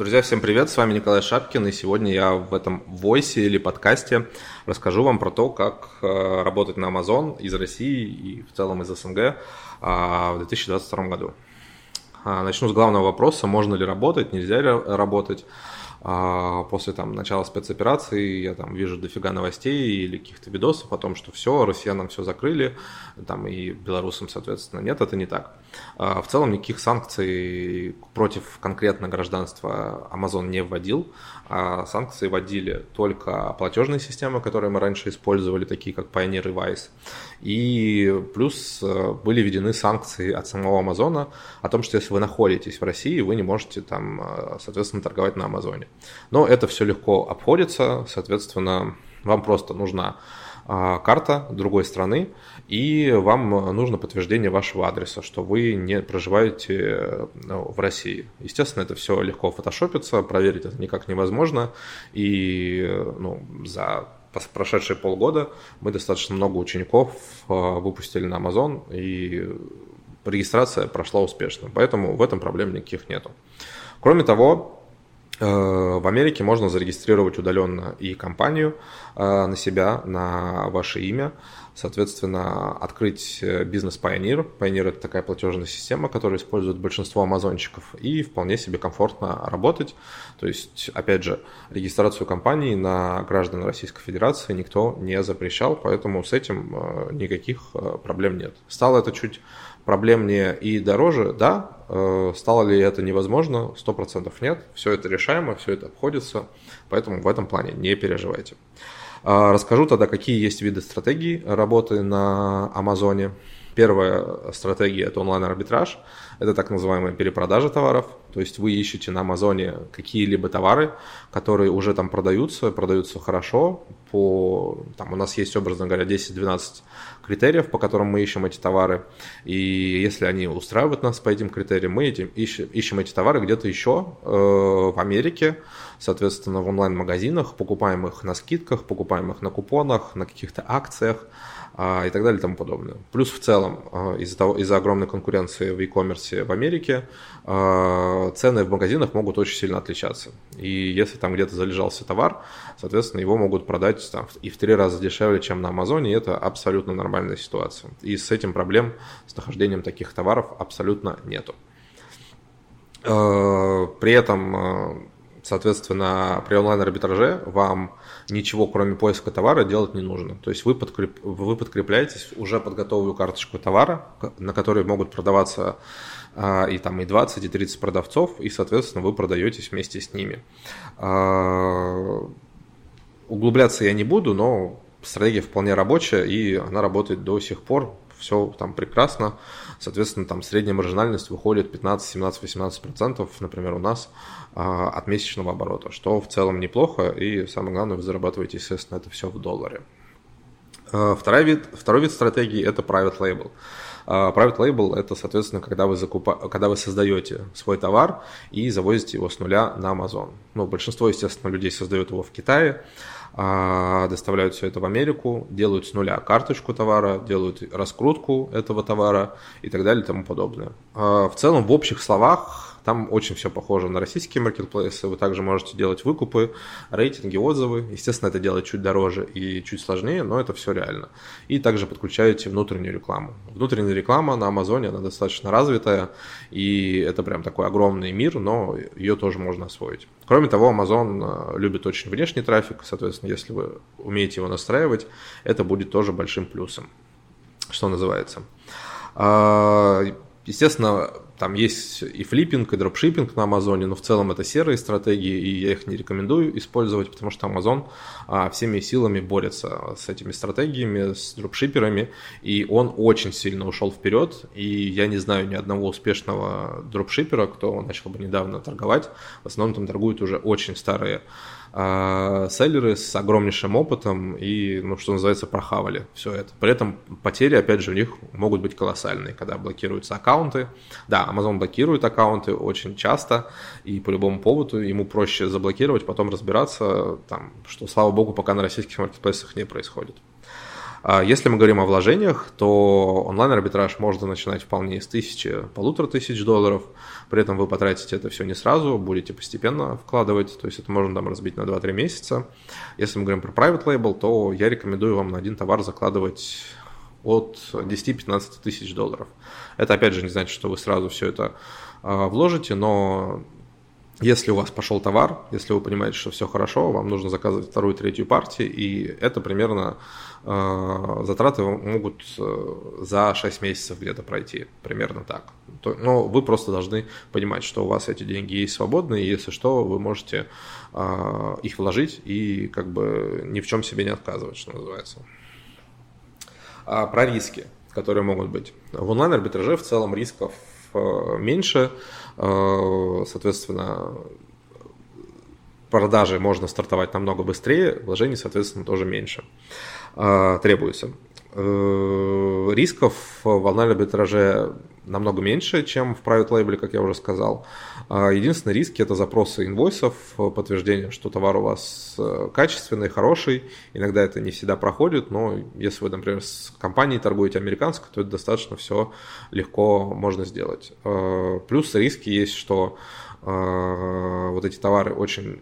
Друзья, всем привет, с вами Николай Шапкин, и сегодня я в этом войсе или подкасте расскажу вам про то, как э, работать на Amazon из России и в целом из СНГ а, в 2022 году. А, начну с главного вопроса, можно ли работать, нельзя ли работать. А после там, начала спецоперации я там вижу дофига новостей или каких-то видосов о том, что все, россиянам все закрыли, там и белорусам, соответственно, нет, это не так. А в целом никаких санкций против конкретно гражданства Amazon не вводил, а санкции вводили только платежные системы, которые мы раньше использовали, такие как Pioneer и Wise. И плюс э, были введены санкции от самого Амазона о том, что если вы находитесь в России, вы не можете там, э, соответственно, торговать на Амазоне. Но это все легко обходится, соответственно, вам просто нужна а, карта другой страны, и вам нужно подтверждение вашего адреса, что вы не проживаете ну, в России. Естественно, это все легко фотошопится, проверить это никак невозможно, и ну, за прошедшие полгода мы достаточно много учеников выпустили на Amazon, и регистрация прошла успешно, поэтому в этом проблем никаких нету. Кроме того, Э, в Америке можно зарегистрировать удаленно и компанию э, на себя, на ваше имя. Соответственно, открыть э, бизнес Pioneer. Pioneer – это такая платежная система, которую используют большинство амазончиков, и вполне себе комфортно работать. То есть, опять же, регистрацию компании на граждан Российской Федерации никто не запрещал, поэтому с этим никаких проблем нет. Стало это чуть проблемнее и дороже, да, э, стало ли это невозможно, 100% нет, все это решаемо, все это обходится, поэтому в этом плане не переживайте. А, расскажу тогда, какие есть виды стратегий работы на Амазоне. Первая стратегия – это онлайн-арбитраж. Это так называемая перепродажа товаров. То есть вы ищете на Амазоне какие-либо товары, которые уже там продаются, продаются хорошо. По, там у нас есть, образно говоря, 10-12 критериев, по которым мы ищем эти товары. И если они устраивают нас по этим критериям, мы этим, ищем, ищем эти товары где-то еще э, в Америке, соответственно, в онлайн-магазинах, покупаем их на скидках, покупаем их на купонах, на каких-то акциях а, и так далее и тому подобное. Плюс в целом а, из-за, того, из-за огромной конкуренции в e-commerce в Америке а, цены в магазинах могут очень сильно отличаться. И если там где-то залежался товар, соответственно, его могут продать там, и в три раза дешевле, чем на Амазоне, и это абсолютно нормальная ситуация. И с этим проблем с нахождением таких товаров абсолютно нету. При этом Соответственно, при онлайн-арбитраже вам ничего, кроме поиска товара, делать не нужно. То есть вы, подкреп, вы подкрепляетесь уже подготовленную карточку товара, на которой могут продаваться а, и там и 20, и 30 продавцов, и, соответственно, вы продаетесь вместе с ними. А, углубляться я не буду, но стратегия вполне рабочая, и она работает до сих пор все там прекрасно. Соответственно, там средняя маржинальность выходит 15, 17, 18 процентов, например, у нас а, от месячного оборота, что в целом неплохо, и самое главное, вы зарабатываете, естественно, это все в долларе. А, второй вид, второй вид стратегии – это private label. А, private label – это, соответственно, когда вы, закупа... когда вы создаете свой товар и завозите его с нуля на Amazon. Ну, большинство, естественно, людей создают его в Китае, а, доставляют все это в Америку, делают с нуля карточку товара, делают раскрутку этого товара и так далее и тому подобное. А, в целом, в общих словах, там очень все похоже на российские маркетплейсы. Вы также можете делать выкупы, рейтинги, отзывы. Естественно, это делать чуть дороже и чуть сложнее, но это все реально. И также подключаете внутреннюю рекламу. Внутренняя реклама на Амазоне, она достаточно развитая, и это прям такой огромный мир, но ее тоже можно освоить. Кроме того, Amazon э, любит очень внешний трафик, соответственно, если вы умеете его настраивать, это будет тоже большим плюсом, что называется. А, естественно, там есть и флиппинг, и дропшиппинг на Амазоне, но в целом это серые стратегии, и я их не рекомендую использовать, потому что Амазон а, всеми силами борется с этими стратегиями, с дропшиперами, и он очень сильно ушел вперед, и я не знаю ни одного успешного дропшипера, кто начал бы недавно торговать, в основном там торгуют уже очень старые а селлеры с огромнейшим опытом и, ну, что называется, прохавали все это. При этом потери, опять же, у них могут быть колоссальные, когда блокируются аккаунты. Да, Amazon блокирует аккаунты очень часто и по любому поводу ему проще заблокировать, потом разбираться, там, что, слава богу, пока на российских маркетплейсах не происходит. А если мы говорим о вложениях, то онлайн-арбитраж можно начинать вполне с тысячи, полутора тысяч долларов. При этом вы потратите это все не сразу, будете постепенно вкладывать, то есть это можно там разбить на 2-3 месяца. Если мы говорим про private label, то я рекомендую вам на один товар закладывать от 10-15 тысяч долларов. Это опять же не значит, что вы сразу все это а, вложите, но если у вас пошел товар, если вы понимаете, что все хорошо, вам нужно заказывать вторую, третью партию, и это примерно э, затраты могут э, за 6 месяцев где-то пройти, примерно так. То, но вы просто должны понимать, что у вас эти деньги есть свободные, и если что, вы можете э, их вложить и как бы ни в чем себе не отказывать, что называется. А про риски, которые могут быть. В онлайн-арбитраже в целом рисков меньше, Э, соответственно, продажи можно стартовать намного быстрее, вложений, соответственно, тоже меньше э, требуется. Э, рисков в онлайн-арбитраже намного меньше, чем в private label, как я уже сказал. Единственный риск – это запросы инвойсов, подтверждение, что товар у вас качественный, хороший. Иногда это не всегда проходит, но если вы, например, с компанией торгуете американской, то это достаточно все легко можно сделать. Плюс риски есть, что вот эти товары очень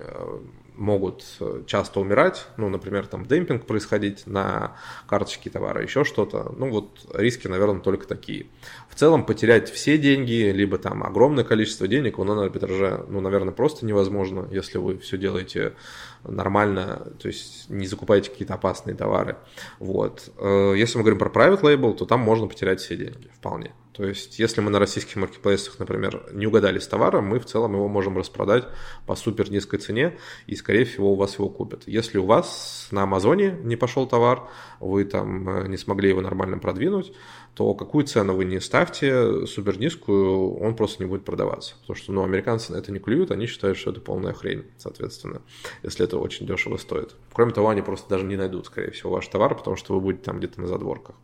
могут э, часто умирать, ну, например, там демпинг происходить на карточке товара, еще что-то. Ну, вот риски, наверное, только такие. В целом потерять все деньги, либо там огромное количество денег в онлайн-арбитраже, ну, наверное, просто невозможно, если вы все делаете нормально, то есть не закупаете какие-то опасные товары. Вот. Э, если мы говорим про private label, то там можно потерять все деньги вполне. То есть, если мы на российских маркетплейсах, например, не угадали с товаром, мы в целом его можем распродать по супер низкой цене, и, скорее всего, у вас его купят. Если у вас на Амазоне не пошел товар, вы там э, не смогли его нормально продвинуть, то какую цену вы не ставьте, супер низкую, он просто не будет продаваться. Потому что, ну, американцы на это не клюют, они считают, что это полная хрень, соответственно, если это очень дешево стоит. Кроме того, они просто даже не найдут, скорее всего, ваш товар, потому что вы будете там где-то на задворках.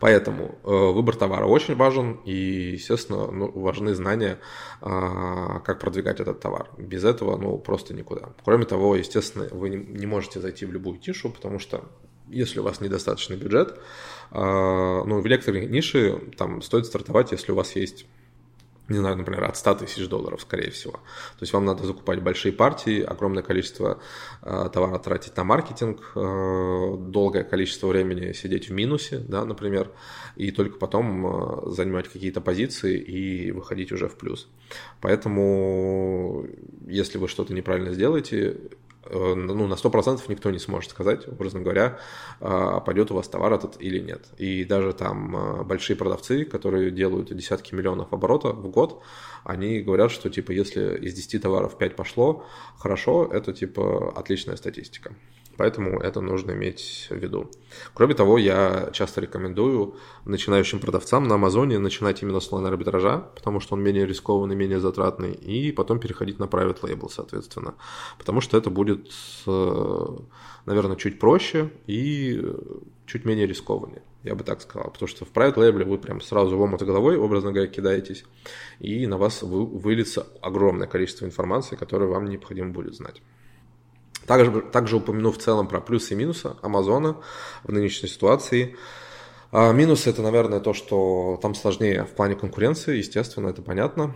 Поэтому э, выбор товара очень важен, и, естественно, ну, важны знания, э, как продвигать этот товар. Без этого, ну, просто никуда. Кроме того, естественно, вы не, можете зайти в любую тишу, потому что если у вас недостаточный бюджет, э, ну, в лекторной нише там стоит стартовать, если у вас есть не знаю, например, от 100 тысяч долларов, скорее всего. То есть вам надо закупать большие партии, огромное количество э, товара тратить на маркетинг, э, долгое количество времени сидеть в минусе, да, например, и только потом э, занимать какие-то позиции и выходить уже в плюс. Поэтому, если вы что-то неправильно сделаете, ну, на 100% никто не сможет сказать, образно говоря, а, пойдет у вас товар этот или нет. И даже там а, большие продавцы, которые делают десятки миллионов оборотов в год, они говорят, что типа если из 10 товаров 5 пошло, хорошо, это типа отличная статистика. Поэтому это нужно иметь в виду. Кроме того, я часто рекомендую начинающим продавцам на Амазоне начинать именно с онлайн-арбитража, потому что он менее рискованный, менее затратный, и потом переходить на private label, соответственно. Потому что это будет, э, наверное, чуть проще и чуть менее рискованнее, я бы так сказал. Потому что в private label вы прям сразу в омут головой, образно говоря, кидаетесь, и на вас выльется огромное количество информации, которую вам необходимо будет знать. Также, также упомяну в целом про плюсы и минусы Амазона в нынешней ситуации. А, минус это, наверное, то, что там сложнее в плане конкуренции, естественно, это понятно.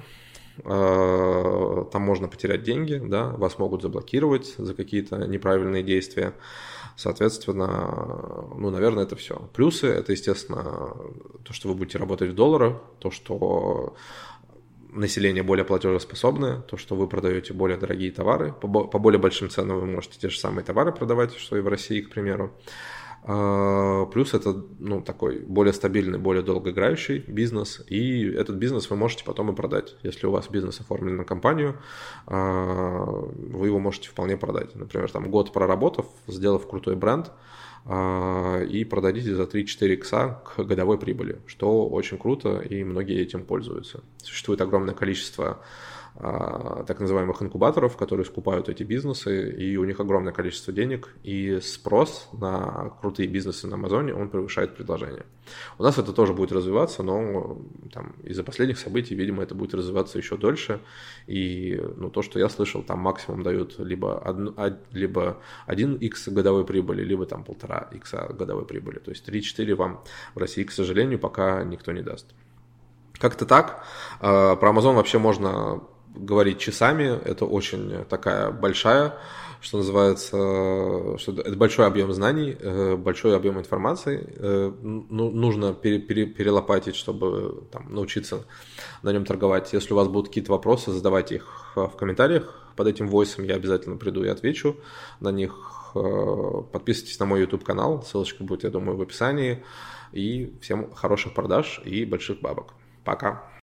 А, там можно потерять деньги, да, вас могут заблокировать за какие-то неправильные действия. Соответственно, ну, наверное, это все. Плюсы это, естественно, то, что вы будете работать в долларах, то, что население более платежеспособное, то, что вы продаете более дорогие товары, по, более большим ценам вы можете те же самые товары продавать, что и в России, к примеру. А, плюс это ну, такой более стабильный, более долгоиграющий бизнес, и этот бизнес вы можете потом и продать. Если у вас бизнес оформлен на компанию, а, вы его можете вполне продать. Например, там год проработав, сделав крутой бренд, и продадите за 3-4 икса к годовой прибыли, что очень круто, и многие этим пользуются. Существует огромное количество а, так называемых инкубаторов, которые скупают эти бизнесы, и у них огромное количество денег, и спрос на крутые бизнесы на Амазоне, он превышает предложение. У нас это тоже будет развиваться, но там, из-за последних событий, видимо, это будет развиваться еще дольше, и ну, то, что я слышал, там максимум дают либо, одну, либо 1x годовой прибыли, либо там полтора x годовой прибыли, то есть 3-4 вам в России, к сожалению, пока никто не даст. Как-то так. А, про Amazon вообще можно говорить часами. Это очень такая большая, что называется, что это большой объем знаний, э, большой объем информации. Э, ну, нужно пере, пере, перелопатить, чтобы там, научиться на нем торговать. Если у вас будут какие-то вопросы, задавайте их в комментариях под этим войсом. Я обязательно приду и отвечу на них. Э, подписывайтесь на мой YouTube канал, ссылочка будет, я думаю, в описании. И всем хороших продаж и больших бабок. Пока.